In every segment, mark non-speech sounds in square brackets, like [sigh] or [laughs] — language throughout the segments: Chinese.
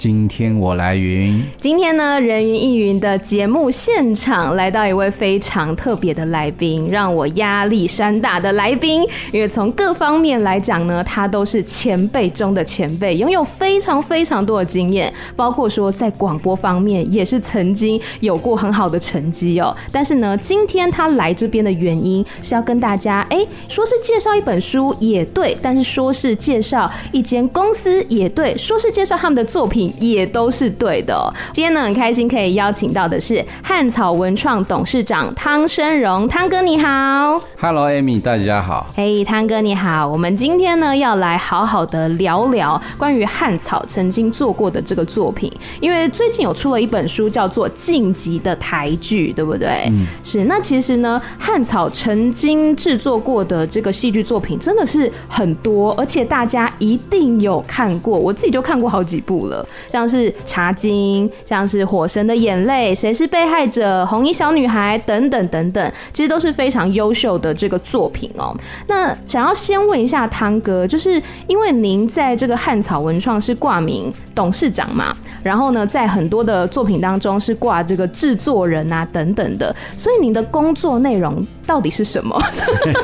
今天我来云。今天呢，人云亦云的节目现场来到一位非常特别的来宾，让我压力山大的来宾。因为从各方面来讲呢，他都是前辈中的前辈，拥有非常非常多的经验，包括说在广播方面也是曾经有过很好的成绩哦。但是呢，今天他来这边的原因是要跟大家，哎，说是介绍一本书也对，但是说是介绍一间公司也对，说是介绍他们的作品。也都是对的喔。今天呢，很开心可以邀请到的是汉草文创董事长汤生荣，汤哥你好。Hello，Amy，大家好。嘿，汤哥你好。我们今天呢要来好好的聊聊关于汉草曾经做过的这个作品，因为最近有出了一本书叫做《晋级的台剧》，对不对？嗯，是。那其实呢，汉草曾经制作过的这个戏剧作品真的是很多，而且大家一定有看过，我自己就看过好几部了。像是茶经，像是火神的眼泪，谁是被害者，红衣小女孩等等等等，其实都是非常优秀的这个作品哦。那想要先问一下汤哥，就是因为您在这个汉草文创是挂名董事长嘛，然后呢，在很多的作品当中是挂这个制作人啊等等的，所以您的工作内容到底是什么？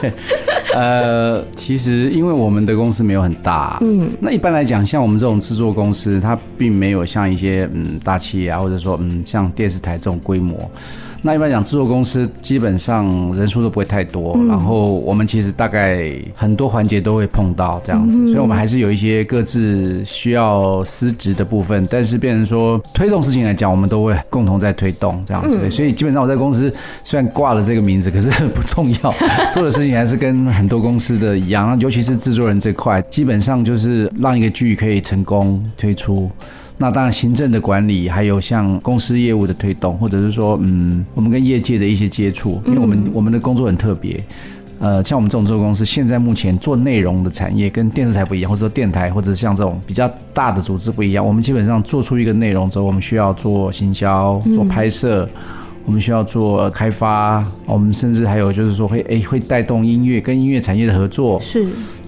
[laughs] 呃，其实因为我们的公司没有很大，嗯，那一般来讲，像我们这种制作公司，它并没有像一些嗯大企业啊，或者说嗯像电视台这种规模。那一般讲，制作公司基本上人数都不会太多，嗯，然后我们其实大概很多环节都会碰到这样子，嗯，所以我们还是有一些各自需要司职的部分，但是变成说推动事情来讲，我们都会共同在推动这样子，嗯，所以基本上我在公司虽然挂了这个名字，可是不重要，[laughs] 做的事情还是跟很多公司的一样，尤其是制作人这块，基本上就是让一个剧可以成功推出。那当然，行政的管理，还有像公司业务的推动，或者是说，嗯，我们跟业界的一些接触，因为我们我们的工作很特别，呃，像我们这种制作公司，现在目前做内容的产业跟电视台不一样，或者说电台，或者像这种比较大的组织不一样，我们基本上做出一个内容之后，我们需要做行销、做拍摄，我们需要做开发，我们甚至还有就是说会诶、欸、会带动音乐跟音乐产业的合作。是。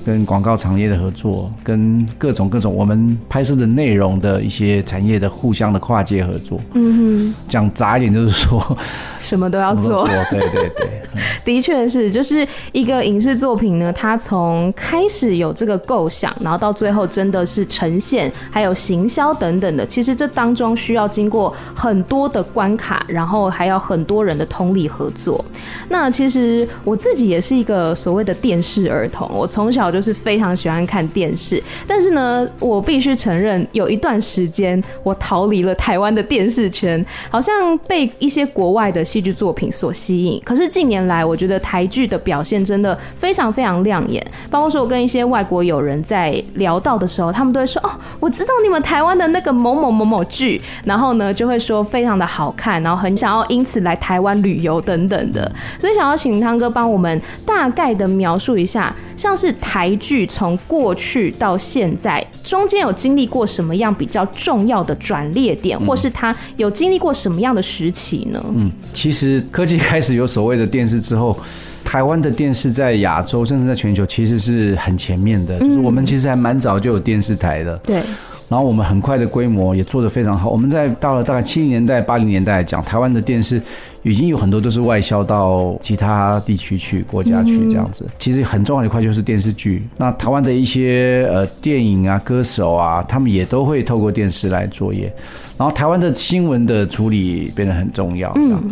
跟广告产业的合作，跟各种各种我们拍摄的内容的一些产业的互相的跨界合作。嗯哼，讲杂一点就是说，[laughs] 什么都要做。对对对，[laughs] 的确是，就是一个影视作品呢，它从开始有这个构想，然后到最后真的是呈现，还有行销等等的，其实这当中需要经过很多的关卡，然后还要很多人的通力合作。那其实我自己也是一个所谓的电视儿童，我从小就。就是非常喜欢看电视，但是呢，我必须承认，有一段时间我逃离了台湾的电视圈，好像被一些国外的戏剧作品所吸引。可是近年来，我觉得台剧的表现真的非常非常亮眼。包括说我跟一些外国友人在聊到的时候，他们都会说：“哦，我知道你们台湾的那个某某某某剧。”然后呢，就会说非常的好看，然后很想要因此来台湾旅游等等的。所以想要请汤哥帮我们大概的描述一下，像是台。剧从过去到现在，中间有经历过什么样比较重要的转捩点，或是它有经历过什么样的时期呢？嗯，其实科技开始有所谓的电视之后，台湾的电视在亚洲甚至在全球其实是很前面的，就是我们其实还蛮早就有电视台的。对。然后我们很快的规模也做得非常好。我们在到了大概七零年代、八零年代来讲，台湾的电视已经有很多都是外销到其他地区去、国家去这样子。其实很重要的一块就是电视剧。那台湾的一些呃电影啊、歌手啊，他们也都会透过电视来作业。然后台湾的新闻的处理变得很重要，这样。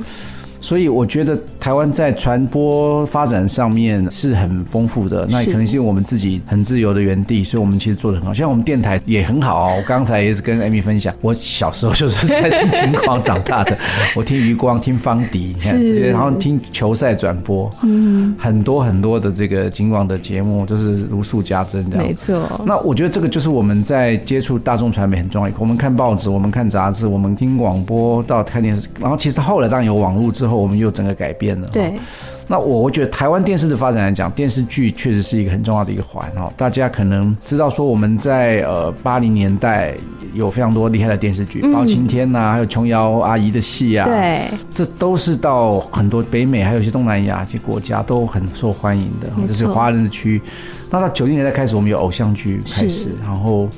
所以我觉得台湾在传播发展上面是很丰富的，那也可能是我们自己很自由的园地，所以我们其实做的很好。像我们电台也很好哦。我刚才也是跟 Amy 分享，我小时候就是在听金广长大的，[laughs] 我听余光、听方迪，你看这些，然后听球赛转播，嗯，很多很多的这个金广的节目就是如数家珍这样。没错。那我觉得这个就是我们在接触大众传媒很重要。我们看报纸，我们看杂志，我们听广播到看电视，然后其实后来当然有网络之后。后，我们又整个改变了。对。那我我觉得台湾电视的发展来讲，电视剧确实是一个很重要的一个环哈。大家可能知道说我们在呃八零年代有非常多厉害的电视剧，包青天呐，还有琼瑶阿姨的戏啊，对，这都是到很多北美还有一些东南亚一些国家都很受欢迎的，这是华人的区域。那到九零年代开始，我们有偶像剧开始，然后。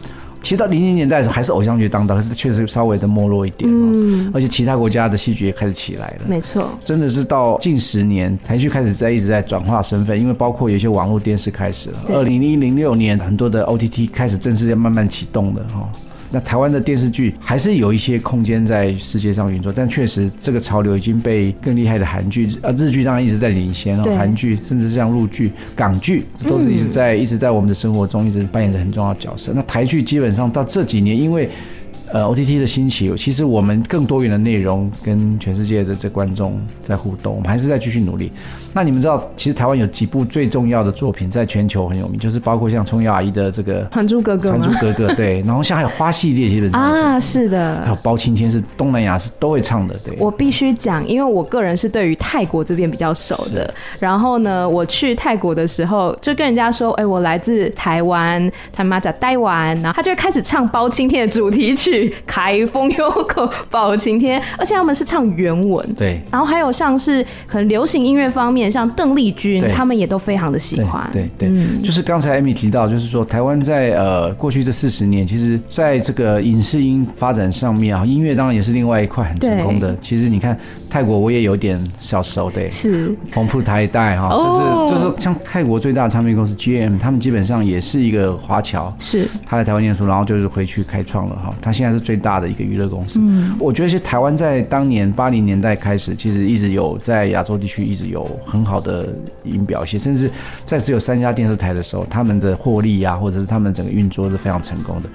其实到零零年代的时候，还是偶像剧当道，可是确实稍微的没落一点。嗯，而且其他国家的戏剧也开始起来了。没错，真的是到近十年，台剧开始在一直在转化身份，因为包括有一些网络电视开始了。二零一零六年，很多的 OTT 开始正式要慢慢启动了哈。那台湾的电视剧还是有一些空间在世界上运作，但确实这个潮流已经被更厉害的韩剧啊，日剧当然一直在领先哦，韩剧甚至像陆剧、港剧都是一直在一直在我们的生活中一直扮演着很重要的角色。那台剧基本上到这几年，因为呃，OTT 的兴起，其实我们更多元的内容跟全世界的这观众在互动，我们还是在继续努力。那你们知道，其实台湾有几部最重要的作品在全球很有名，就是包括像琼瑶阿姨的这个《还珠格格》。还珠格格，对。[laughs] 然后像还有花系列，基本上啊，是的。还有包青天是东南亚是都会唱的，对。我必须讲，因为我个人是对于泰国这边比较熟的。然后呢，我去泰国的时候，就跟人家说：“哎，我来自台湾，他妈在台湾。”然后他就会开始唱包青天的主题曲。开封有口包青天，而且他们是唱原文，对。然后还有像是可能流行音乐方面，像邓丽君，他们也都非常的喜欢。对对，就是刚才艾米提到，就是说台湾在呃过去这四十年，其实在这个影视音发展上面啊，音乐当然也是另外一块很成功的。其实你看泰国，我也有点小熟的，是丰富台带哈，就是就是像泰国最大的唱片公司 GM，他们基本上也是一个华侨，是他在台湾念书，然后就是回去开创了哈，他现在是最大。的一个娱乐公司，嗯，我觉得是台湾在当年八零年代开始，其实一直有在亚洲地区一直有很好的音表现，甚至在只有三家电视台的时候，他们的获利呀，或者是他们整个运作是非常成功的。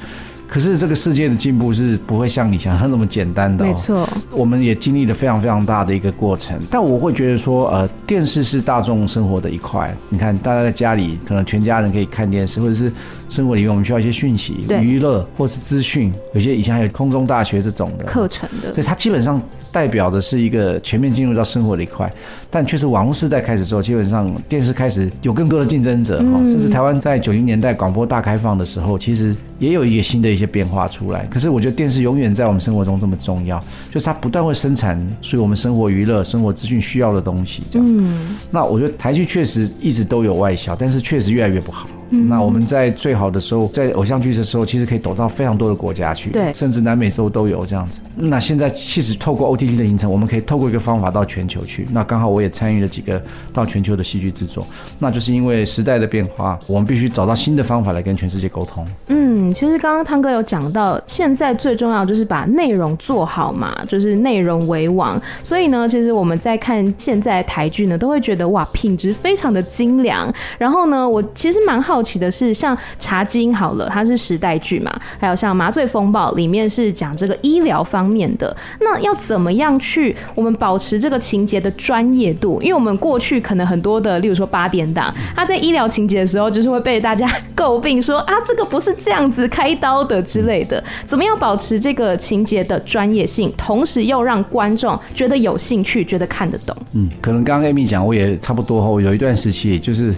可是这个世界的进步是不会像你想象那么简单的，没错，我们也经历了非常非常大的一个过程。但我会觉得说，呃，电视是大众生活的一块。你看，大家在家里可能全家人可以看电视，或者是生活里面我们需要一些讯息、娱乐或是资讯，有些以前还有空中大学这种的课程的，对，它基本上。代表的是一个全面进入到生活的一块，但却是网络时代开始之后，基本上电视开始有更多的竞争者哈，甚至台湾在九零年代广播大开放的时候，其实也有一个新的一些变化出来。可是我觉得电视永远在我们生活中这么重要，就是它不断会生产所以我们生活娱乐、生活资讯需要的东西。这样，嗯那我觉得台剧确实一直都有外销，但是确实越来越不好。那我们在最好的时候，在偶像剧的时候，其实可以走到非常多的国家去，对，甚至南美洲都有这样子。那现在其实透过 OTT 的形成，我们可以透过一个方法到全球去。那刚好我也参与了几个到全球的戏剧制作，那就是因为时代的变化，我们必须找到新的方法来跟全世界沟通。嗯，其实刚刚汤哥有讲到，现在最重要就是把内容做好嘛，就是内容为王。所以呢，其实我们在看现在台剧呢，都会觉得哇，品质非常的精良。然后呢，我其实蛮好奇的是，像《茶金》好了，它是时代剧嘛，还有像《麻醉风暴》里面是讲这个医疗方面的，那要怎么样去我们保持这个情节的专业度？因为我们过去可能很多的，例如说八点档，它在医疗情节的时候，就是会被大家诟病说啊，这个不是这样子开刀的之类的。怎么样保持这个情节的专业性，同时又让观众觉得有兴趣，觉得看得懂？嗯，可能刚刚 Amy 讲，我也差不多 [laughs] 后有一段时期就是。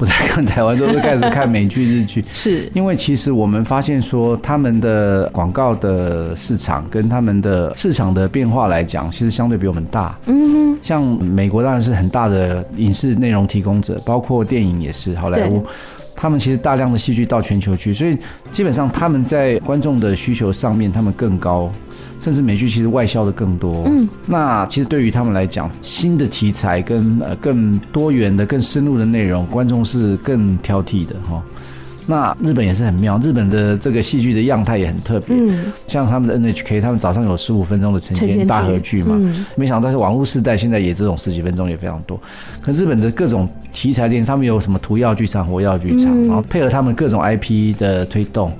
不再看台湾，都是开始看美剧、日剧。[laughs] 是因为其实我们发现说，他们的广告的市场跟他们的市场的变化来讲，其实相对比我们大。嗯哼，像美国当然是很大的影视内容提供者，包括电影也是好莱坞。他们其实大量的戏剧到全球去，所以基本上他们在观众的需求上面，他们更高。甚至美剧其实外销的更多，嗯，那其实对于他们来讲，新的题材跟呃更多元的、更深入的内容，观众是更挑剔的哈。那日本也是很妙，日本的这个戏剧的样态也很特别，嗯，像他们的 NHK，他们早上有十五分钟的晨间大合剧嘛，没想到是网络时代现在也这种十几分钟也非常多。可日本的各种题材电视，他们有什么涂药剧场、活药剧场，然后配合他们各种 IP 的推动。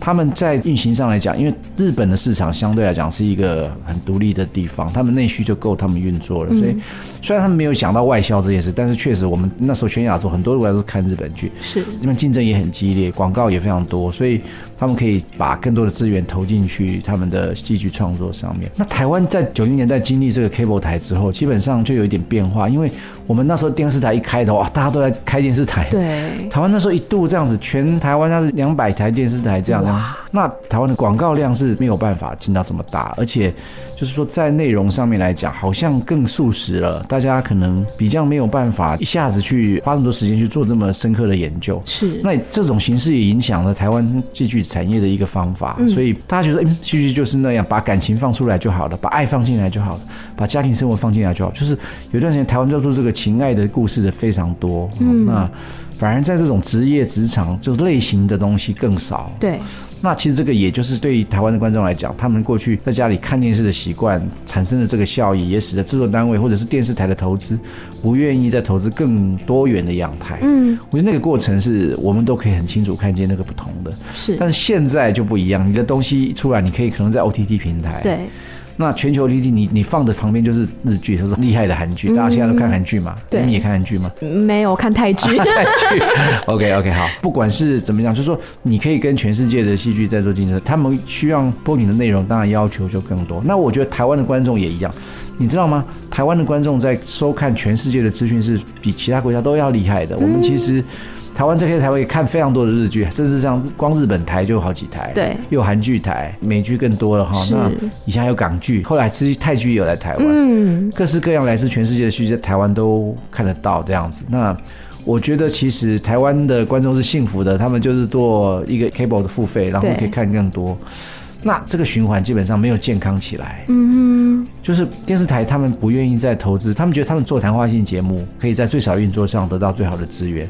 他们在运行上来讲，因为日本的市场相对来讲是一个很独立的地方，他们内需就够他们运作了。所以虽然他们没有想到外销这件事，但是确实我们那时候全亚洲很多国家都看日本剧，是因为竞争也很激烈，广告也非常多，所以他们可以把更多的资源投进去他们的戏剧创作上面。那台湾在九零年代经历这个 cable 台之后，基本上就有一点变化，因为我们那时候电视台一开头啊，大家都在开电视台。对，台湾那时候一度这样子，全台湾那是两百台电视台这样的。那台湾的广告量是没有办法进到这么大，而且就是说在内容上面来讲，好像更速食了。大家可能比较没有办法一下子去花那么多时间去做这么深刻的研究。是。那这种形式也影响了台湾戏剧产业的一个方法。嗯、所以大家觉得，嗯，戏剧就是那样，把感情放出来就好了，把爱放进来就好了，把家庭生活放进来就好。就是有段时间台湾叫做这个情爱的故事的非常多。嗯。那反而在这种职业职场，就是类型的东西更少。对。那其实这个也就是对于台湾的观众来讲，他们过去在家里看电视的习惯产生的这个效益，也使得制作单位或者是电视台的投资不愿意再投资更多元的样态。嗯，我觉得那个过程是我们都可以很清楚看见那个不同的。是，但是现在就不一样，你的东西出来，你可以可能在 OTT 平台。对。那全球 OTT 你你放的旁边就是日剧，就是厉害的韩剧，大家现在都看韩剧嘛？对，你也看韩剧吗？没有，看泰剧。[laughs] 泰剧。[laughs] OK OK 好，不管是怎么样，就是说你可以跟全世界的戏剧在做竞争，他们需要播你的内容，当然要求就更多。那我觉得台湾的观众也一样，你知道吗？台湾的观众在收看全世界的资讯是比其他国家都要厉害的。我们其实。台湾这些台湾也看非常多的日剧，甚至像光日本台就有好几台，对，又有韩剧台，美剧更多了哈。那以前还有港剧，后来其实泰剧也有来台湾，嗯，各式各样来自全世界的戏剧在台湾都看得到这样子。那我觉得其实台湾的观众是幸福的，他们就是做一个 cable 的付费，然后可以看更多。那这个循环基本上没有健康起来，嗯，就是电视台他们不愿意再投资，他们觉得他们做谈话性节目可以在最少运作上得到最好的资源。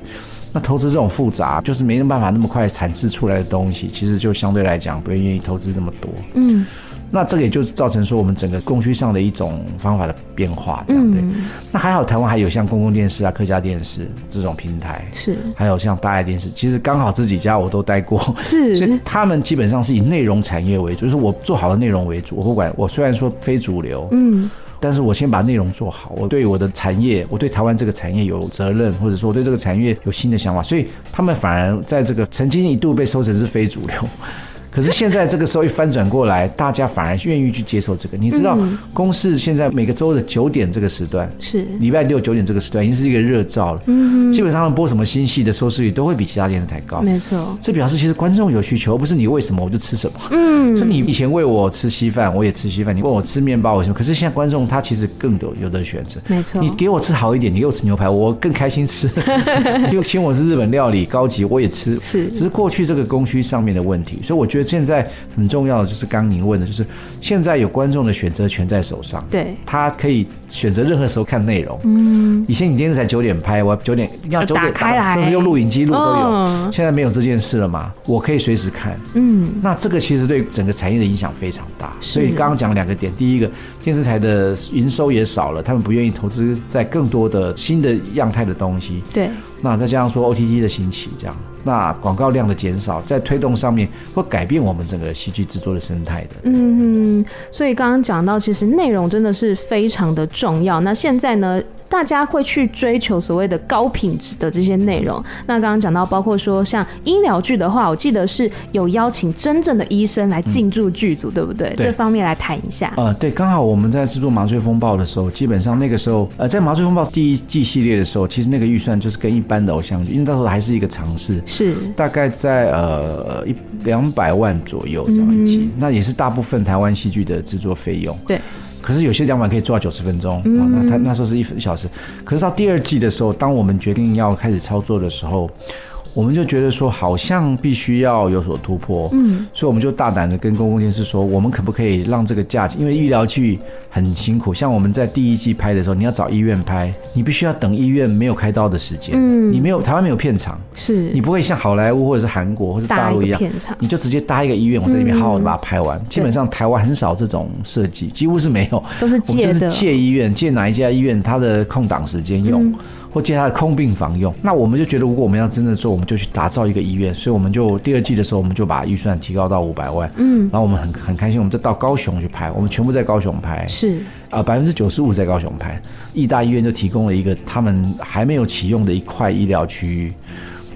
那投资这种复杂，就是没有办法那么快产制出来的东西，其实就相对来讲不愿意投资这么多。嗯，那这个也就造成说我们整个供需上的一种方法的变化，这样对。那还好，台湾还有像公共电视啊、客家电视这种平台，是，还有像大爱电视，其实刚好这几家我都待过，是，[laughs] 所以他们基本上是以内容产业为主，就是我做好的内容为主。我不管，我虽然说非主流，嗯。但是我先把内容做好，我对我的产业，我对台湾这个产业有责任，或者说我对这个产业有新的想法，所以他们反而在这个曾经一度被收成是非主流。可是现在这个时候一翻转过来，大家反而愿意去接受这个。你知道，公视现在每个周的九点这个时段，是礼拜六九点这个时段，已经是一个热照了。嗯，基本上他们播什么新戏的收视率都会比其他电视台高。没错，这表示其实观众有需求，而不是你喂什么我就吃什么。嗯，所以你以前喂我吃稀饭，我也吃稀饭；你喂我吃面包，我什么？可是现在观众他其实更多有的选择。没错，你给我吃好一点，你给我吃牛排，我更开心吃。[laughs] 就请我吃日本料理高级，我也吃。是，只是过去这个供需上面的问题，所以我觉得现在。很重要的就是刚刚您问的，就是现在有观众的选择权在手上，对，他可以选择任何时候看内容。嗯，以前你电视台九点拍，我九点要九点打开来，甚至用录影机录都有。哦，现在没有这件事了嘛？我可以随时看。嗯，那这个其实对整个产业的影响非常大。所以刚刚讲两个点，第一个，电视台的营收也少了，他们不愿意投资在更多的新的样态的东西。对，那再加上说 OTT 的兴起，这样。那广告量的减少，在推动上面会改变我们整个戏剧制作的生态的。嗯，所以刚刚讲到，其实内容真的是非常的重要。那现在呢？大家会去追求所谓的高品质的这些内容。那刚刚讲到，包括说像医疗剧的话，我记得是有邀请真正的医生来进驻剧组，嗯、对不对？对。这方面来谈一下。呃，对，刚好我们在制作《麻醉风暴》的时候，基本上那个时候，呃，在《麻醉风暴》第一季系列的时候，其实那个预算就是跟一般的偶像剧，因为到时候还是一个尝试，是大概在呃一两百万左右这样一期，嗯、那也是大部分台湾戏剧的制作费用。对。可是有些两百可以做到九十分钟啊，那他那时候是一分一小时。可是到第二季的时候，当我们决定要开始操作的时候。我们就觉得说，好像必须要有所突破，嗯，所以我们就大胆的跟公共电视说，我们可不可以让这个价钱，因为医疗剧很辛苦，像我们在第一季拍的时候，你要找医院拍，你必须要等医院没有开刀的时间，嗯，你没有台湾没有片场，是。你不会像好莱坞或者是韩国或者大陆一样，片场？你就直接搭一个医院，我在里面好好的把它拍完。基本上台湾很少这种设计，几乎是没有，都是借的，就是借医院，借哪一家医院，它的空档时间用。或接他的空病房用。那我们就觉得，如果我们要真的做，我们就去打造一个医院。所以我们就第二季的时候，我们就把预算提高到五百万。嗯，然后我们很很开心，我们就到高雄去拍，我们全部在高雄拍。是啊，百分之九十五在高雄拍。义大医院就提供了一个他们还没有启用的一块医疗区域。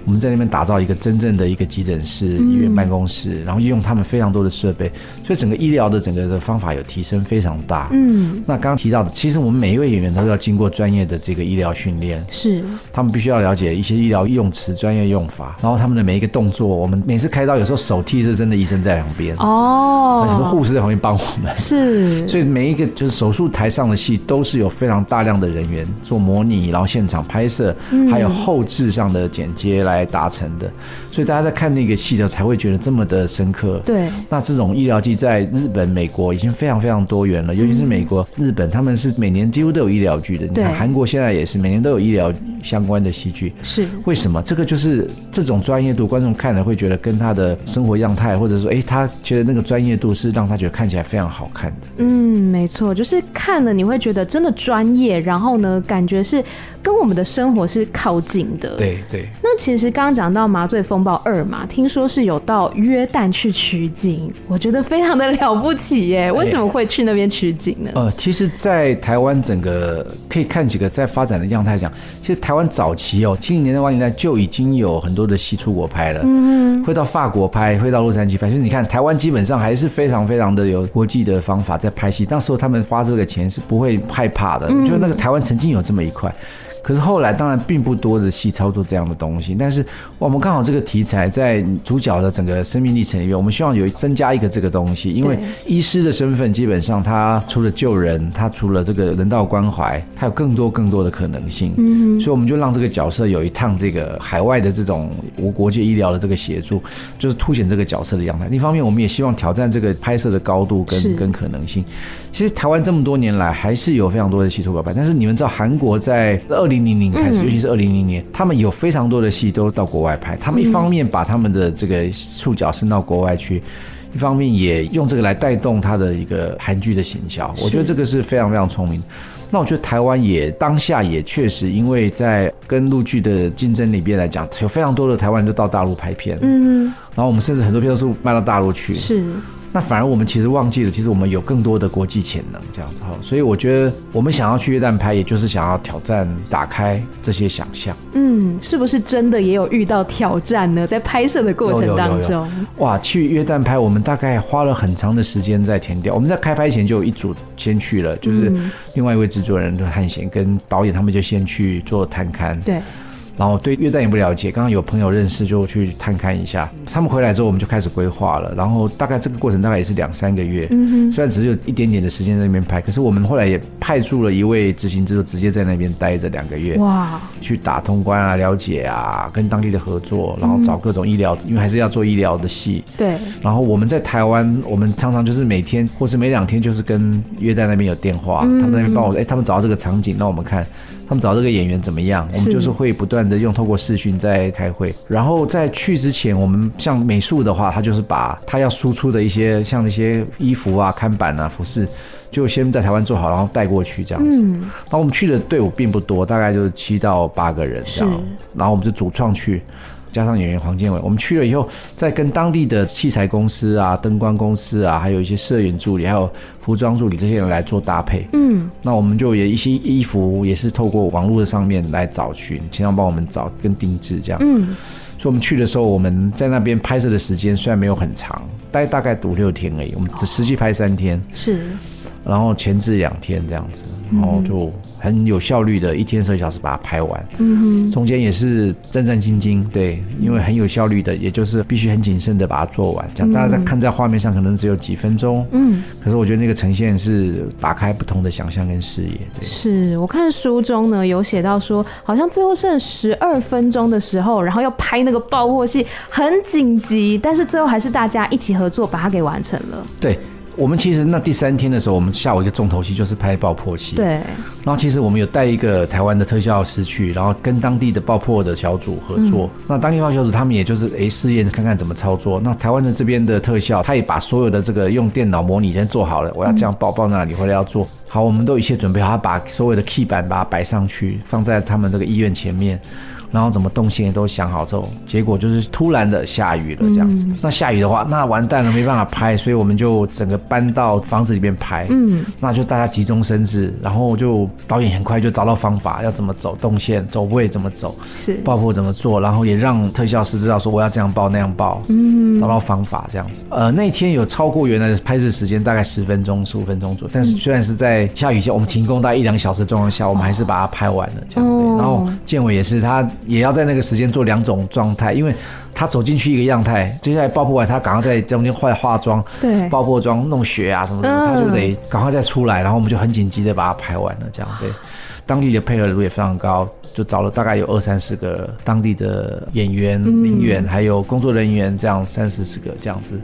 我们在那边打造一个真正的一个急诊室、医院办公室，然后用他们非常多的设备，所以整个医疗的整个的方法有提升非常大。嗯，那刚刚提到的，其实我们每一位演员都要经过专业的这个医疗训练，是。他们必须要了解一些医疗用词、专业用法，然后他们的每一个动作，我们每次开刀有时候手替是真的医生在两边。哦，很多护士在旁边帮我们，是，所以每一个就是手术台上的戏都是有非常大量的人员做模拟，然后现场拍摄，还有后置上的剪接来。来达成的，所以大家在看那个戏的时候才会觉得这么的深刻。对，那这种医疗剧在日本、美国已经非常非常多元了，尤其是美国、日本，他们是每年几乎都有医疗剧的。你看韩国现在也是每年都有医疗相关的戏剧。是为什么？这个就是这种专业度，观众看了会觉得跟他的生活样态，或者说，哎，他觉得那个专业度是让他觉得看起来非常好看的。嗯，没错，就是看了你会觉得真的专业，然后呢，感觉是跟我们的生活是靠近的。对对。那其实。刚刚讲到《麻醉风暴二》嘛，听说是有到约旦去取景，我觉得非常的了不起耶！为什么会去那边取景呢？呃，其实，在台湾整个可以看几个在发展的样态讲，其实台湾早期哦，七零年代、八零年代就已经有很多的戏出国拍了，嗯，会到法国拍，会到洛杉矶拍。所以你看，台湾基本上还是非常非常的有国际的方法在拍戏。那时候他们花这个钱是不会害怕的，我觉得那个台湾曾经有这么一块。可是后来当然并不多的戏操作这样的东西，但是我们刚好这个题材在主角的整个生命历程里面，我们希望有增加一个这个东西，因为医师的身份基本上他除了救人，他除了这个人道关怀，他有更多更多的可能性。嗯，所以我们就让这个角色有一趟这个海外的这种无国界医疗的这个协助，就是凸显这个角色的样态。一方面，我们也希望挑战这个拍摄的高度跟跟可能性。其实台湾这么多年来还是有非常多的戏出国拍，但是你们知道韩国在二零。零零年开始，尤其是二零零年，他们有非常多的戏都到国外拍。他们一方面把他们的这个触角伸到国外去，一方面也用这个来带动他的一个韩剧的行销。我觉得这个是非常非常聪明。那我觉得台湾也当下也确实，因为在跟陆剧的竞争里边来讲，有非常多的台湾人都到大陆拍片。嗯，然后我们甚至很多片都是卖到大陆去。是。那反而我们其实忘记了，其实我们有更多的国际潜能，这样子哈。所以我觉得我们想要去约旦拍，也就是想要挑战、打开这些想象。嗯，是不是真的也有遇到挑战呢？在拍摄的过程当中，有有有有哇，去约旦拍，我们大概花了很长的时间在填调。我们在开拍前就有一组先去了，就是另外一位制作人的汉贤跟导演他们就先去做探勘。对。然后对越战也不了解，刚刚有朋友认识就去探看一下。他们回来之后，我们就开始规划了。然后大概这个过程大概也是两三个月。嗯哼。虽然只是有一点点的时间在那边拍，可是我们后来也派驻了一位执行制作，直接在那边待着两个月。哇。去打通关啊，了解啊，跟当地的合作，然后找各种医疗，因为还是要做医疗的戏。对。然后我们在台湾，我们常常就是每天或是每两天，就是跟约旦那边有电话，他们那边帮我，哎，他们找到这个场景，让我们看。他们找到这个演员怎么样？我们就是会不断的用透过视讯在开会，然后在去之前，我们像美术的话，他就是把他要输出的一些像那些衣服啊、看板啊、服饰，就先在台湾做好，然后带过去这样子。然后我们去的队伍并不多，大概就是七到八个人这样，然后我们就主创去。加上演员黄建伟，我们去了以后，再跟当地的器材公司啊、灯光公司啊，还有一些摄影助理、还有服装助理这些人来做搭配。嗯，那我们就也一些衣服也是透过网络的上面来找寻，经常帮我们找跟定制这样。嗯，所以我们去的时候，我们在那边拍摄的时间虽然没有很长，待大概五六天而已，我们只实际拍三天。是。然后前置两天这样子，然后就很有效率的，一天十二小时把它拍完。嗯哼，中间也是战战兢兢，对，因为很有效率的，也就是必须很谨慎的把它做完。这样大家在看在画面上可能只有几分钟，嗯，可是我觉得那个呈现是打开不同的想象跟视野。对，是我看书中呢有写到说，好像最后剩十二分钟的时候，然后要拍那个爆破戏，很紧急，但是最后还是大家一起合作把它给完成了。对。我们其实那第三天的时候，我们下午一个重头戏就是拍爆破戏。对。然后其实我们有带一个台湾的特效师去，然后跟当地的爆破的小组合作。嗯、那当地爆破小组他们也就是诶试验看看怎么操作。那台湾的这边的特效，他也把所有的这个用电脑模拟先做好了，我要这样爆爆那里，回来要做。好，我们都一切准备好，他把所有的 key 板把它摆上去，放在他们这个医院前面。然后怎么动线也都想好之后，结果就是突然的下雨了这样子。嗯、那下雨的话，那完蛋了，没办法拍，所以我们就整个搬到房子里面拍。嗯，那就大家急中生智，然后就导演很快就找到方法，要怎么走动线，走位怎么走，是爆破怎么做，然后也让特效师知道说我要这样爆那样爆，嗯，找到方法这样子。呃，那天有超过原来的拍摄时间大概十分钟、十五分钟左右，但是虽然是在下雨下，我们停工大概一两小时的状况下，我们还是把它拍完了这样。哦、然后建伟也是他。也要在那个时间做两种状态，因为他走进去一个样态，接下来爆破完，他赶快在中间化化妆，对，爆破妆弄血啊什么的，嗯、他就得赶快再出来，然后我们就很紧急的把它拍完了，这样对。当地的配合度也非常高，就找了大概有二三十个当地的演员、领员，嗯、还有工作人员，这样三四十个这样子。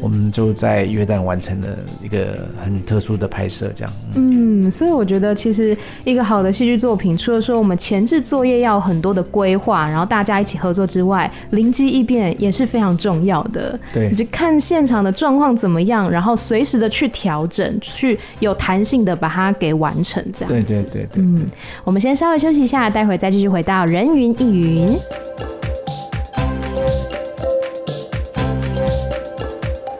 我们就在约旦完成了一个很特殊的拍摄，这样。嗯，所以我觉得其实一个好的戏剧作品，除了说我们前置作业要很多的规划，然后大家一起合作之外，灵机一变也是非常重要的。对，你就看现场的状况怎么样，然后随时的去调整，去有弹性的把它给完成，这样子。对对对对。嗯，我们先稍微休息一下，待会再继续回到人云亦云。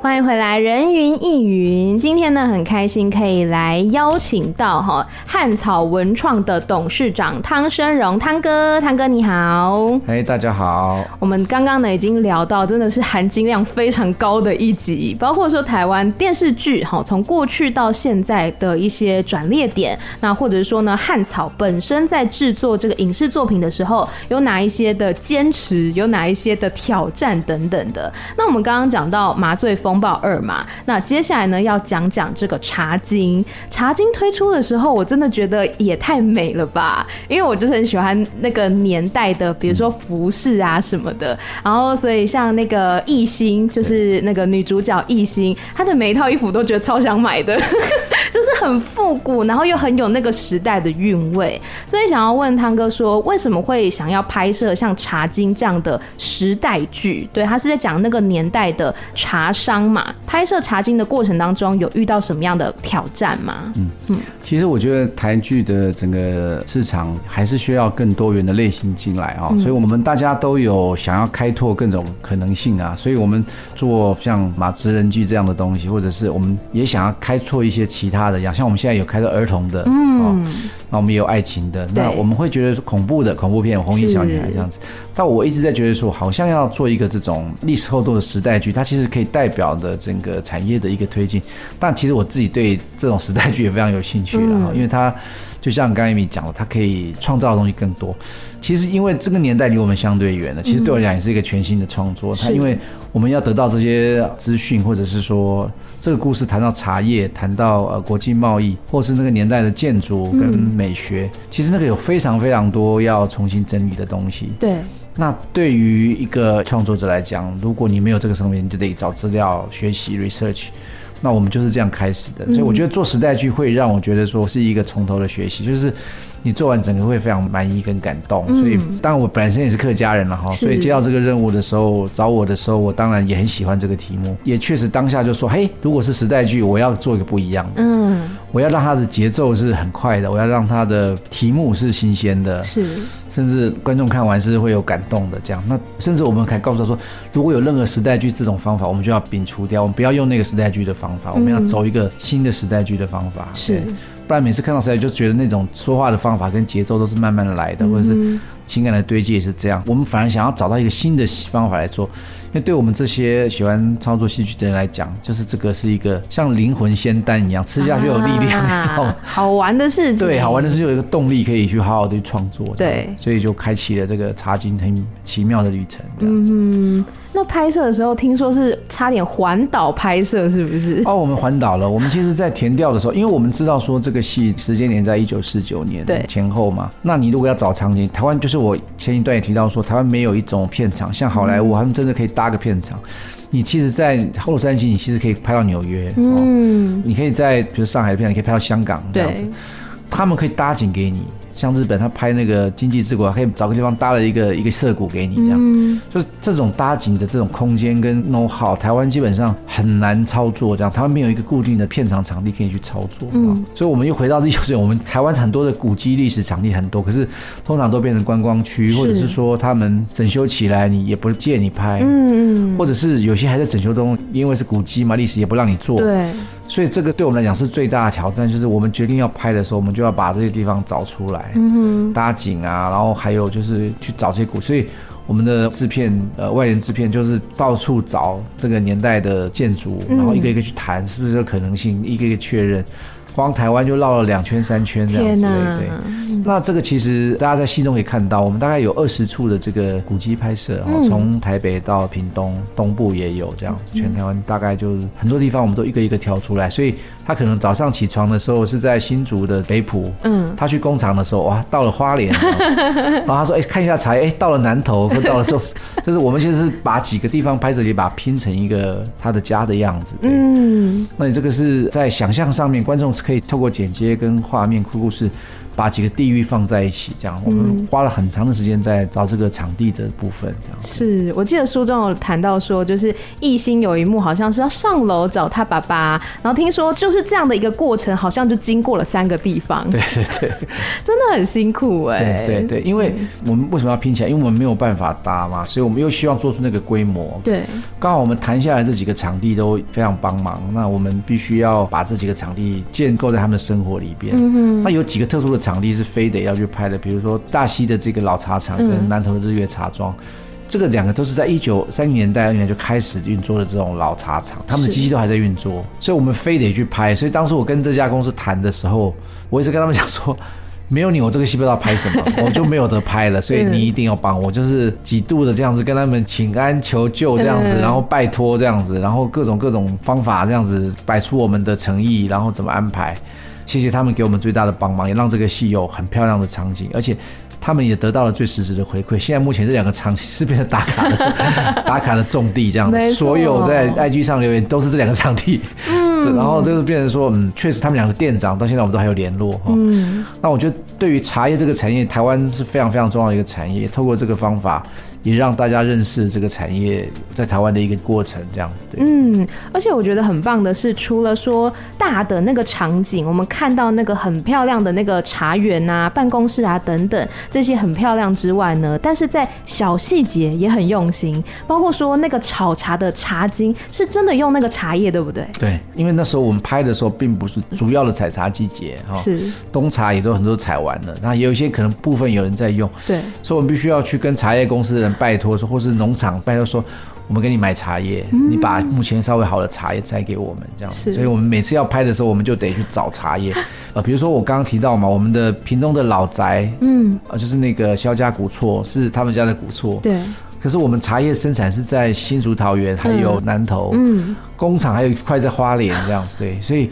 欢迎回来，人云亦云。今天呢，很开心可以来邀请到哈汉草文创的董事长汤生荣汤哥，汤哥你好。嘿，大家好。我们刚刚呢已经聊到，真的是含金量非常高的一集，包括说台湾电视剧哈，从过去到现在的一些转捩点，那或者是说呢，汉草本身在制作这个影视作品的时候，有哪一些的坚持，有哪一些的挑战等等的。那我们刚刚讲到麻醉风。风暴二嘛，那接下来呢要讲讲这个茶经。茶经推出的时候，我真的觉得也太美了吧，因为我就是很喜欢那个年代的，比如说服饰啊什么的。然后所以像那个艺兴，就是那个女主角艺兴，她的每一套衣服都觉得超想买的，[laughs] 就是很复古，然后又很有那个时代的韵味。所以想要问汤哥说，为什么会想要拍摄像茶经这样的时代剧？对，他是在讲那个年代的茶商。拍摄茶经的过程当中，有遇到什么样的挑战吗？嗯。嗯，其实我觉得台剧的整个市场还是需要更多元的类型进来啊，所以我们大家都有想要开拓各种可能性啊，所以我们做像马职人剧这样的东西，或者是我们也想要开拓一些其他的，像我们现在有开拓儿童的，嗯，那我们也有爱情的，那我们会觉得恐怖的恐怖片，红衣小女孩这样子，但我一直在觉得说，好像要做一个这种历史厚度的时代剧，它其实可以代表。的整个产业的一个推进，但其实我自己对这种时代剧也非常有兴趣了哈，因为它就像刚刚 Amy 讲的，它可以创造的东西更多。其实因为这个年代离我们相对远了，其实对我来讲也是一个全新的创作。它因为我们要得到这些资讯，或者是说这个故事谈到茶叶，谈到呃国际贸易，或是那个年代的建筑跟美学，其实那个有非常非常多要重新整理的东西。对。那对于一个创作者来讲，如果你没有这个生命，你就得找资料、学习、research。那我们就是这样开始的，所以我觉得做时代剧会让我觉得说是一个从头的学习，就是。你做完整个会非常满意跟感动，所以当然我本身也是客家人了哈，所以接到这个任务的时候，找我的时候，我当然也很喜欢这个题目，也确实当下就说，嘿，如果是时代剧，我要做一个不一样的，嗯，我要让它的节奏是很快的，我要让它的题目是新鲜的，是，甚至观众看完是会有感动的这样。那甚至我们还告诉他说，如果有任何时代剧这种方法，我们就要摒除掉，我们不要用那个时代剧的方法，我们要走一个新的时代剧的方法，是。不然每次看到谁就觉得那种说话的方法跟节奏都是慢慢的来的，或者是情感的堆积也是这样。我们反而想要找到一个新的方法来做。因为对我们这些喜欢操作戏剧的人来讲，就是这个是一个像灵魂仙丹一样，吃下去有力量，啊、知道吗？好玩的事情。对，好玩的是有一个动力可以去好好的去创作。对，所以就开启了这个茶经很奇妙的旅程。嗯，那拍摄的时候听说是差点环岛拍摄，是不是？哦，我们环岛了。我们其实，在填调的时候，因为我们知道说这个戏时间点在一九四九年前后嘛。那你如果要找场景，台湾就是我前一段也提到说，台湾没有一种片场像好莱坞，嗯、他们真的可以搭。个片场，你其实，在洛杉矶，你其实可以拍到纽约，嗯，你可以在比如上海的片场，你可以拍到香港这样子，他们可以搭景给你，像日本，他拍那个经济之国，可以找个地方搭了一个一个涩谷给你，这样，嗯、就是这种搭景的这种空间跟 know how，台湾基本上很难操作，这样，台湾没有一个固定的片场场地可以去操作，嗯，所以我们又回到这就是我们台湾很多的古迹历史场地很多，可是通常都变成观光区，或者是说他们整修起来你也不借你拍，嗯嗯，或者是有些还在整修中，因为是古迹嘛，历史也不让你做，对。所以这个对我们来讲是最大的挑战，就是我们决定要拍的时候，我们就要把这些地方找出来，嗯，搭景啊，然后还有就是去找这些古，所以我们的制片呃外联制片就是到处找这个年代的建筑，然后一个一个去谈是不是有可能性，一个一个确认。光台湾就绕了两圈三圈这样子，对对。那这个其实大家在戏中可以看到，我们大概有二十处的这个古迹拍摄，然后从台北到屏东东部也有这样子，全台湾大概就是很多地方我们都一个一个挑出来，所以他可能早上起床的时候是在新竹的北埔，嗯，他去工厂的时候哇，到了花莲，[laughs] 然后他说哎看一下茶叶，哎到了南投或到了这，[laughs] 就是我们其实是把几个地方拍摄也把它拼成一个他的家的样子，嗯，那你这个是在想象上面观众。可以透过剪接跟画面、故事。把几个地域放在一起，这样我们花了很长的时间在找这个场地的部分。这样是我记得书中有谈到说，就是艺兴有一幕好像是要上楼找他爸爸，然后听说就是这样的一个过程，好像就经过了三个地方。对对对，[laughs] 真的很辛苦哎、欸。对对对，因为我们为什么要拼起来？因为我们没有办法搭嘛，所以我们又希望做出那个规模。对，刚好我们谈下来这几个场地都非常帮忙，那我们必须要把这几个场地建构在他们的生活里边。嗯哼，那有几个特殊的场地是非得要去拍的，比如说大溪的这个老茶厂跟南投的日月茶庄，嗯、这个两个都是在一九三零年代那年就开始运作的这种老茶厂，他们的机器都还在运作，所以我们非得去拍。所以当时我跟这家公司谈的时候，我一直跟他们讲说，没有你，我这个戏不知道拍什么，[laughs] 我就没有得拍了。所以你一定要帮我，就是几度的这样子跟他们请安求救这样子，然后拜托这样子，然后各种各种方法这样子摆出我们的诚意，然后怎么安排。谢谢他们给我们最大的帮忙，也让这个戏有很漂亮的场景，而且他们也得到了最实质的回馈。现在目前这两个场景是变成打卡的 [laughs] 打卡的重地，这样子，所有在 IG 上留言都是这两个场地。嗯，[laughs] 然后就是变成说，嗯，确实他们两个店长到现在我们都还有联络哈。嗯，那我觉得对于茶叶这个产业，台湾是非常非常重要的一个产业，透过这个方法。也让大家认识这个产业在台湾的一个过程，这样子对。嗯，而且我觉得很棒的是，除了说大的那个场景，我们看到那个很漂亮的那个茶园啊、办公室啊等等这些很漂亮之外呢，但是在小细节也很用心，包括说那个炒茶的茶巾是真的用那个茶叶，对不对？对，因为那时候我们拍的时候并不是主要的采茶季节哈，是冬茶也都很多采完了，那也有一些可能部分有人在用，对，所以我们必须要去跟茶叶公司的人。拜托说，或是农场拜托说，我们给你买茶叶，嗯、你把目前稍微好的茶叶摘给我们，这样子。所以我们每次要拍的时候，我们就得去找茶叶。[laughs] 呃，比如说我刚刚提到嘛，我们的屏东的老宅，嗯，呃，就是那个萧家古厝，是他们家的古厝。对。可是我们茶叶生产是在新竹桃园，还有南投，嗯，工厂还有一块在花莲，这样子。对，所以。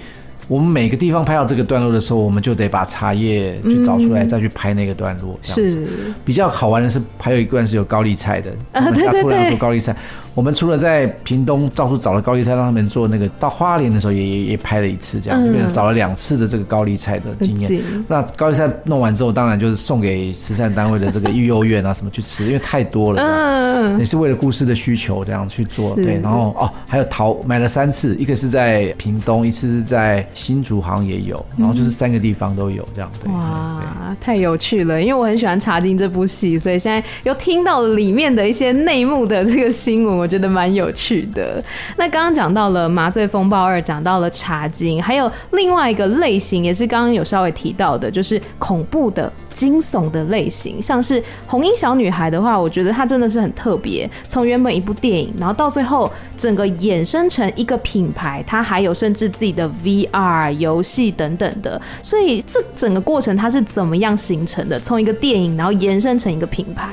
我们每个地方拍到这个段落的时候，我们就得把茶叶去找出来，再去拍那个段落。这样子。比较好玩的是，还有一段是有高丽菜的。啊，我们家突然。做高丽菜。我们除了在屏东到处找了高丽菜，让他们做那个，到花莲的时候也也也拍了一次，这样就变成找了两次的这个高丽菜的经验。那高丽菜弄完之后，当然就是送给慈善单位的这个育幼院啊什么去吃，因为太多了。嗯。也是为了故事的需求这样去做。对。然后哦，还有桃买了三次，一个是在屏东，一次是在新竹，好像也有。然后就是三个地方都有这样。对。哇，太有趣了！因为我很喜欢《茶经》这部戏，所以现在又听到了里面的一些内幕的这个新闻。我觉得蛮有趣的。那刚刚讲到了《麻醉风暴二》，讲到了《茶经》，还有另外一个类型，也是刚刚有稍微提到的，就是恐怖的、惊悚的类型。像是《红衣小女孩》的话，我觉得它真的是很特别。从原本一部电影，然后到最后整个衍生成一个品牌，它还有甚至自己的 VR 游戏等等的。所以这整个过程它是怎么样形成的？从一个电影，然后延伸成一个品牌。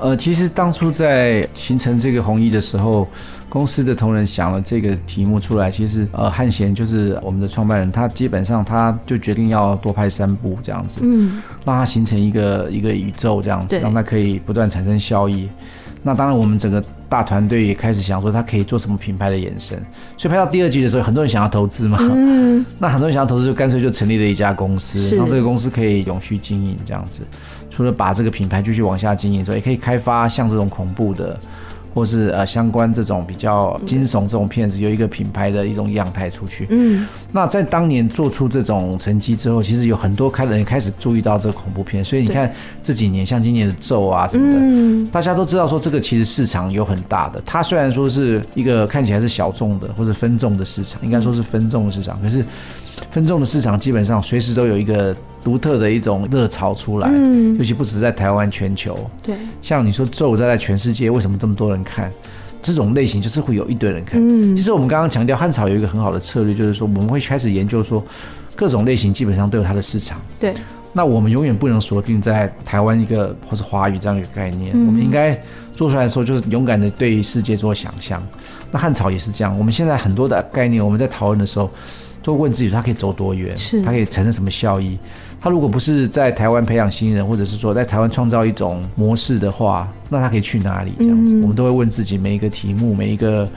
呃，其实当初在形成这个红衣的时候，公司的同仁想了这个题目出来。其实，呃，汉贤就是我们的创办人，他基本上他就决定要多拍三部这样子，嗯，让它形成一个一个宇宙这样子，让它可以不断产生效益。那当然，我们整个大团队也开始想说，它可以做什么品牌的延伸。所以拍到第二季的时候，很多人想要投资嘛。嗯。[laughs] 那很多人想要投资，就干脆就成立了一家公司，让这个公司可以永续经营这样子。除了把这个品牌继续往下经营之外，也可以开发像这种恐怖的。或是呃相关这种比较惊悚这种片子，有一个品牌的一种样态出去。嗯，那在当年做出这种成绩之后，其实有很多开人开始注意到这个恐怖片。所以你看这几年，像今年的咒啊什么的，嗯，大家都知道说这个其实市场有很大的。它虽然说是一个看起来是小众的或者分众的市场，应该说是分众的市场，可是分众的市场基本上随时都有一个。独特的一种热潮出来，嗯，尤其不止在台湾，全球，对，像你说咒在在全世界为什么这么多人看？这种类型就是会有一堆人看。嗯，其实我们刚刚强调汉朝有一个很好的策略，就是说我们会开始研究说各种类型基本上都有它的市场。对，那我们永远不能锁定在台湾一个或是华语这样一个概念，嗯，我们应该做出来的时候就是勇敢的对世界做想象。那汉朝也是这样，我们现在很多的概念我们在讨论的时候，都问自己它可以走多远，是它可以产生什么效益。他如果不是在台湾培养新人，或者是说在台湾创造一种模式的话，那他可以去哪里？这样子，我们都会问自己每一个题目，每一个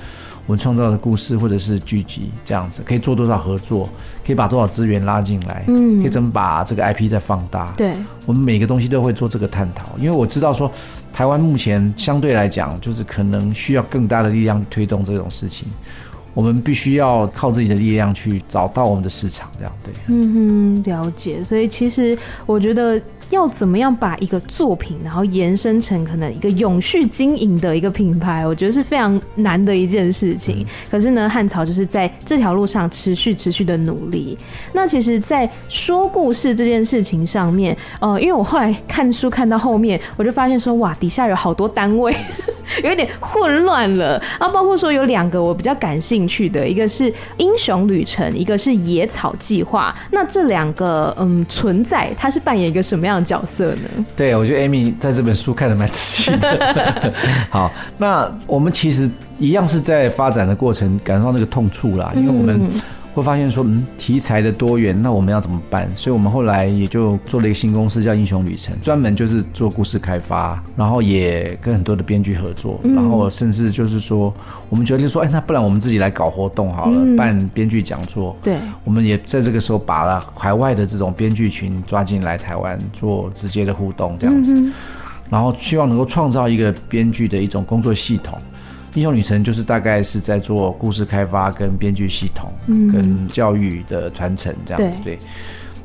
我们创造的故事或者是剧集，这样子可以做多少合作，可以把多少资源拉进来，嗯，可以怎么把这个 IP 再放大？对，我们每个东西都会做这个探讨，因为我知道说台湾目前相对来讲，就是可能需要更大的力量推动这种事情。我们必须要靠自己的力量去找到我们的市场，这样对。嗯哼，了解。所以其实我觉得要怎么样把一个作品，然后延伸成可能一个永续经营的一个品牌，我觉得是非常难的一件事情。嗯、可是呢，汉草就是在这条路上持续持续的努力。那其实，在说故事这件事情上面，呃，因为我后来看书看到后面，我就发现说，哇，底下有好多单位。[laughs] 有一点混乱了，然后包括说有两个我比较感兴趣的，一个是英雄旅程，一个是野草计划。那这两个嗯存在，它是扮演一个什么样的角色呢？对，我觉得 Amy 在这本书看的蛮仔细的。[laughs] 好，那我们其实一样是在发展的过程，感受到那个痛处啦，因为我们。会发现说，嗯，题材的多元，那我们要怎么办？所以我们后来也就做了一个新公司，叫英雄旅程，专门就是做故事开发，然后也跟很多的编剧合作，然后甚至就是说，我们决定说，哎，那不然我们自己来搞活动好了，办编剧讲座。对，我们也在这个时候把了海外的这种编剧群抓进来台湾做直接的互动，这样子，然后希望能够创造一个编剧的一种工作系统。英雄旅程就是大概是在做故事开发、跟编剧系统、跟教育的传承这样子。对。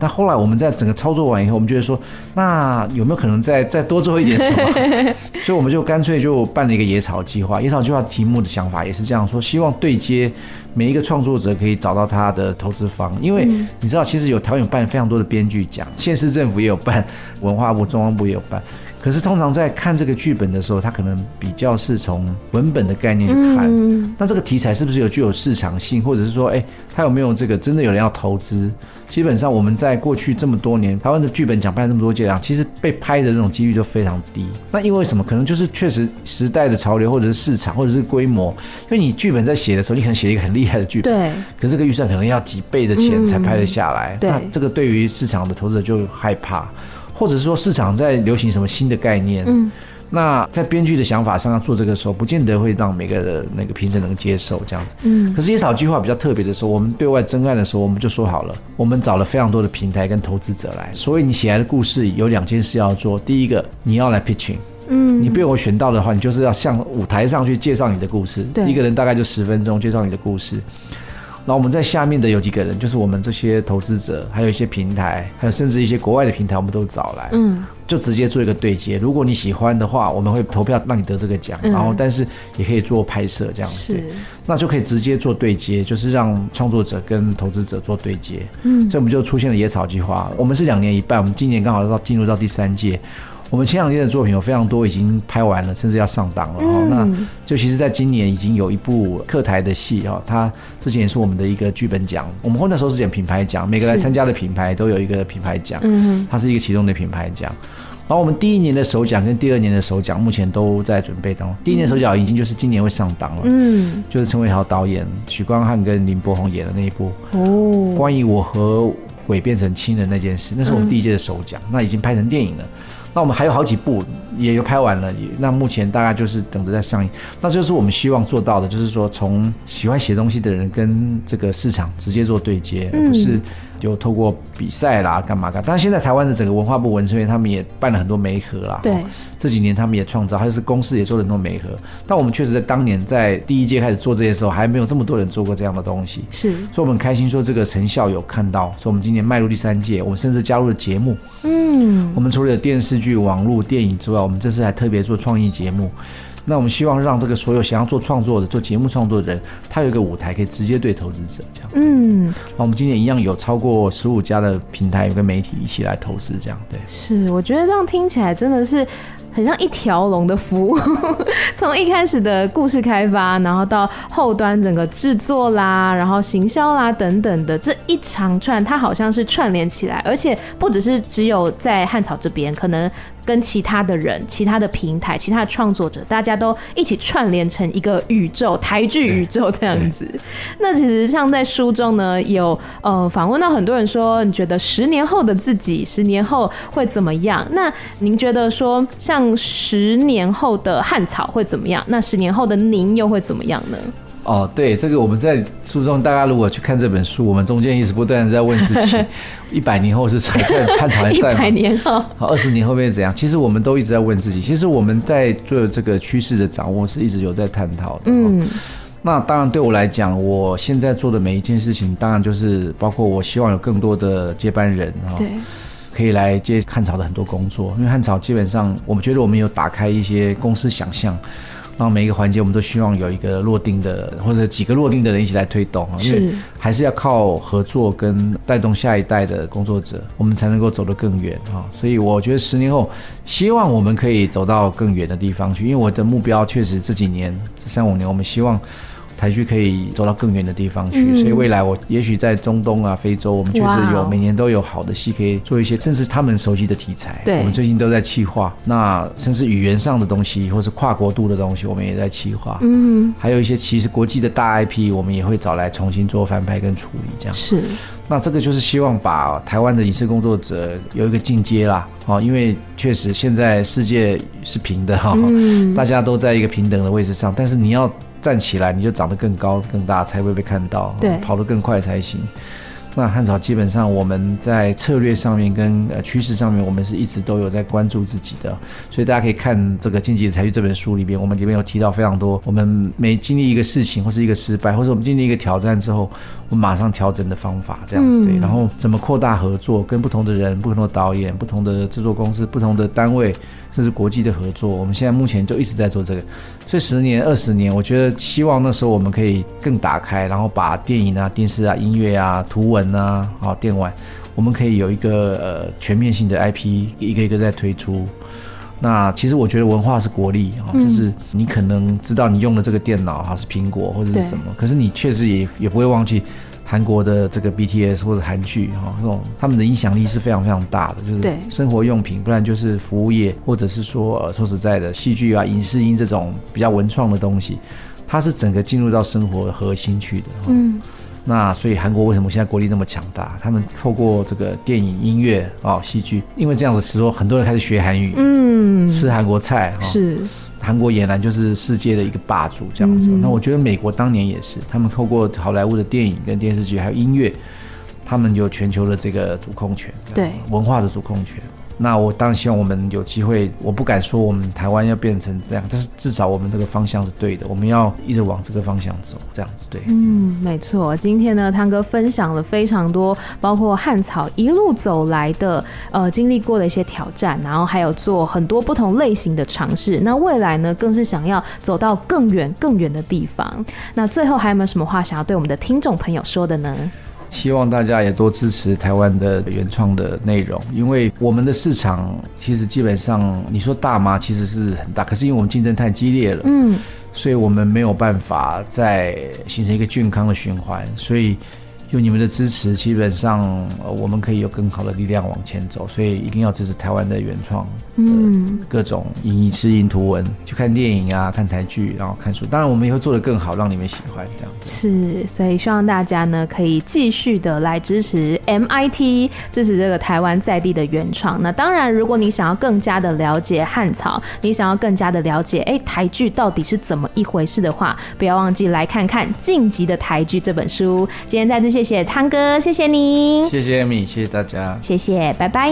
那后来我们在整个操作完以后，我们觉得说，那有没有可能再再多做一点什么？[laughs] 所以我们就干脆就办了一个野草计划。野草计划题目的想法也是这样说，希望对接每一个创作者可以找到他的投资方。因为你知道，其实有台湾有办非常多的编剧奖，县市政府也有办，文化部、中央部也有办。可是通常在看这个剧本的时候，他可能比较是从文本的概念去看，嗯，那这个题材是不是有具有市场性，或者是说，哎，他有没有这个真的有人要投资？基本上我们在过去这么多年，台湾的剧本奖办了这么多届啊，其实被拍的这种几率就非常低。那因为什么？可能就是确实时代的潮流，或者是市场，或者是规模。因为你剧本在写的时候，你可能写一个很厉害的剧本，对，可是这个预算可能要几倍的钱才拍得下来，嗯，那这个对于市场的投资者就害怕。或者是说市场在流行什么新的概念，嗯，那在编剧的想法上要做这个时候，不见得会让每个的那个评审能接受这样子，嗯。可是野草计划比较特别的时候，我们对外征案的时候，我们就说好了，我们找了非常多的平台跟投资者来，所以你写来的故事有两件事要做，第一个你要来 pitching，嗯，你被我选到的话，你就是要向舞台上去介绍你的故事，对，一个人大概就十分钟介绍你的故事。那我们在下面的有几个人，就是我们这些投资者，还有一些平台，还有甚至一些国外的平台，我们都找来，嗯，就直接做一个对接。如果你喜欢的话，我们会投票让你得这个奖，然后但是也可以做拍摄这样子，是，那就可以直接做对接，就是让创作者跟投资者做对接，嗯，所以我们就出现了野草计划。我们是两年一办，我们今年刚好到进入到第三届。我们前两年的作品有非常多已经拍完了，甚至要上档了。嗯、那就其实在今年已经有一部客台的戏哈，它之前也是我们的一个剧本奖。我们后那时候是讲品牌奖，每个来参加的品牌都有一个品牌奖，嗯，它是一个其中的品牌奖。然后我们第一年的首奖跟第二年的首奖目前都在准备当中。第一年首奖已经就是今年会上档了，嗯，就是陈伟豪导演、许光汉跟林柏宏演的那一部哦，关于我和鬼变成亲人那件事，那是我们第一届的首奖，那已经拍成电影了。那我们还有好几部也有拍完了，那目前大概就是等着在上映。那就是我们希望做到的，就是说从喜欢写东西的人跟这个市场直接做对接，而不是。就透过比赛啦，干嘛干？但是现在台湾的整个文化部文策院他们也办了很多媒合啦。对，这几年他们也创造，还是公司也做了很多媒合。但我们确实在当年在第一届开始做这些时候，还没有这么多人做过这样的东西。是，所以我们开心说这个成效有看到，所以我们今年迈入第三届，我们甚至加入了节目。嗯，我们除了有电视剧、网络、电影之外，我们这次还特别做创意节目。那我们希望让这个所有想要做创作的、做节目创作的人，他有一个舞台可以直接对投资者这样。嗯，那我们今年一样有超过十五家的平台，有个媒体一起来投资这样。对，是，我觉得这样听起来真的是。很像一条龙的服务，[laughs] 从一开始的故事开发，然后到后端整个制作啦，然后行销啦等等的这一长串，它好像是串联起来，而且不只是只有在汉草这边，可能跟其他的人、其他的平台、其他的创作者，大家都一起串联成一个宇宙，台剧宇宙这样子。那其实像在书中呢，有呃访问到很多人说，你觉得十年后的自己，十年后会怎么样？那您觉得说像？十年后的汉草会怎么样？那十年后的您又会怎么样呢？哦，对，这个我们在书中，大家如果去看这本书，我们中间一直不断的在问自己：[laughs] 一百年后是还在汉朝还在吗？一百年后，好，二十年后会怎样？其实我们都一直在问自己。其实我们在做这个趋势的掌握，是一直有在探讨的。嗯，那当然对我来讲，我现在做的每一件事情，当然就是包括我希望有更多的接班人啊。对。可以来接汉朝的很多工作，因为汉朝基本上，我们觉得我们有打开一些公司想象，然后每一个环节我们都希望有一个落定的或者几个落定的人一起来推动啊，因为还是要靠合作跟带动下一代的工作者，我们才能够走得更远啊。所以我觉得十年后，希望我们可以走到更远的地方去，因为我的目标确实这几年这三五年，我们希望。台剧可以走到更远的地方去，所以未来我也许在中东啊、非洲，我们确实有每年都有好的戏可以做一些，甚至他们熟悉的题材。对，我们最近都在企划，那甚至语言上的东西，或是跨国度的东西，我们也在企划。嗯，还有一些其实国际的大 IP，我们也会找来重新做翻拍跟处理，这样。是，那这个就是希望把台湾的影视工作者有一个进阶啦，哦，因为确实现在世界是平的哈，大家都在一个平等的位置上，但是你要。站起来，你就长得更高更大，才会被看到。对，跑得更快才行。那汉朝基本上我们在策略上面跟呃趋势上面，我们是一直都有在关注自己的。所以大家可以看这个《进击的台剧》这本书里边，我们里面有提到非常多。我们每经历一个事情或是一个失败，或者我们经历一个挑战之后，我们马上调整的方法这样子对。然后怎么扩大合作，跟不同的人、不同的导演、不同的制作公司、不同的单位。甚至国际的合作，我们现在目前就一直在做这个，所以十年、二十年，我觉得希望那时候我们可以更打开，然后把电影啊、电视啊、音乐啊、图文啊、啊电玩，我们可以有一个呃全面性的 IP，一个一个在推出。那其实我觉得文化是国力啊，就是你可能知道你用的这个电脑哈是苹果或者是什么，可是你确实也也不会忘记。韩国的这个 BTS 或者韩剧哈，这种他们的影响力是非常非常大的，就是生活用品，不然就是服务业，或者是说呃说实在的，戏剧啊、影视音这种比较文创的东西，它是整个进入到生活的核心去的。嗯，那所以韩国为什么现在国力那么强大？他们透过这个电影、音乐啊、戏剧，因为这样子，是说很多人开始学韩语，嗯，吃韩国菜哈是。韩国俨然就是世界的一个霸主这样子。那我觉得美国当年也是，他们透过好莱坞的电影跟电视剧还有音乐，他们有全球的这个主控权，对，文化的主控权。那我当然希望我们有机会，我不敢说我们台湾要变成这样，但是至少我们这个方向是对的，我们要一直往这个方向走，这样子对。嗯，没错。今天呢，汤哥分享了非常多，包括汉草一路走来的，呃，经历过的一些挑战，然后还有做很多不同类型的尝试。那未来呢，更是想要走到更远、更远的地方。那最后还有没有什么话想要对我们的听众朋友说的呢？希望大家也多支持台湾的原创的内容，因为我们的市场其实基本上你说大吗？其实是很大，可是因为我们竞争太激烈了，嗯，所以我们没有办法再形成一个健康的循环，所以有你们的支持，基本上、呃、我们可以有更好的力量往前走。所以一定要支持台湾的原创，嗯，各种影音、视音、图文，去看电影啊，看台剧，然后看书。当然，我们也会做得更好，让你们喜欢这样子。是，所以希望大家呢可以继续的来支持 MIT，支持这个台湾在地的原创。那当然，如果你想要更加的了解汉草，你想要更加的了解，哎、欸，台剧到底是怎么一回事的话，不要忘记来看看《晋级的台剧》这本书。今天再次谢谢谢汤哥，谢谢你，谢谢 Amy，谢谢大家，谢谢，拜拜。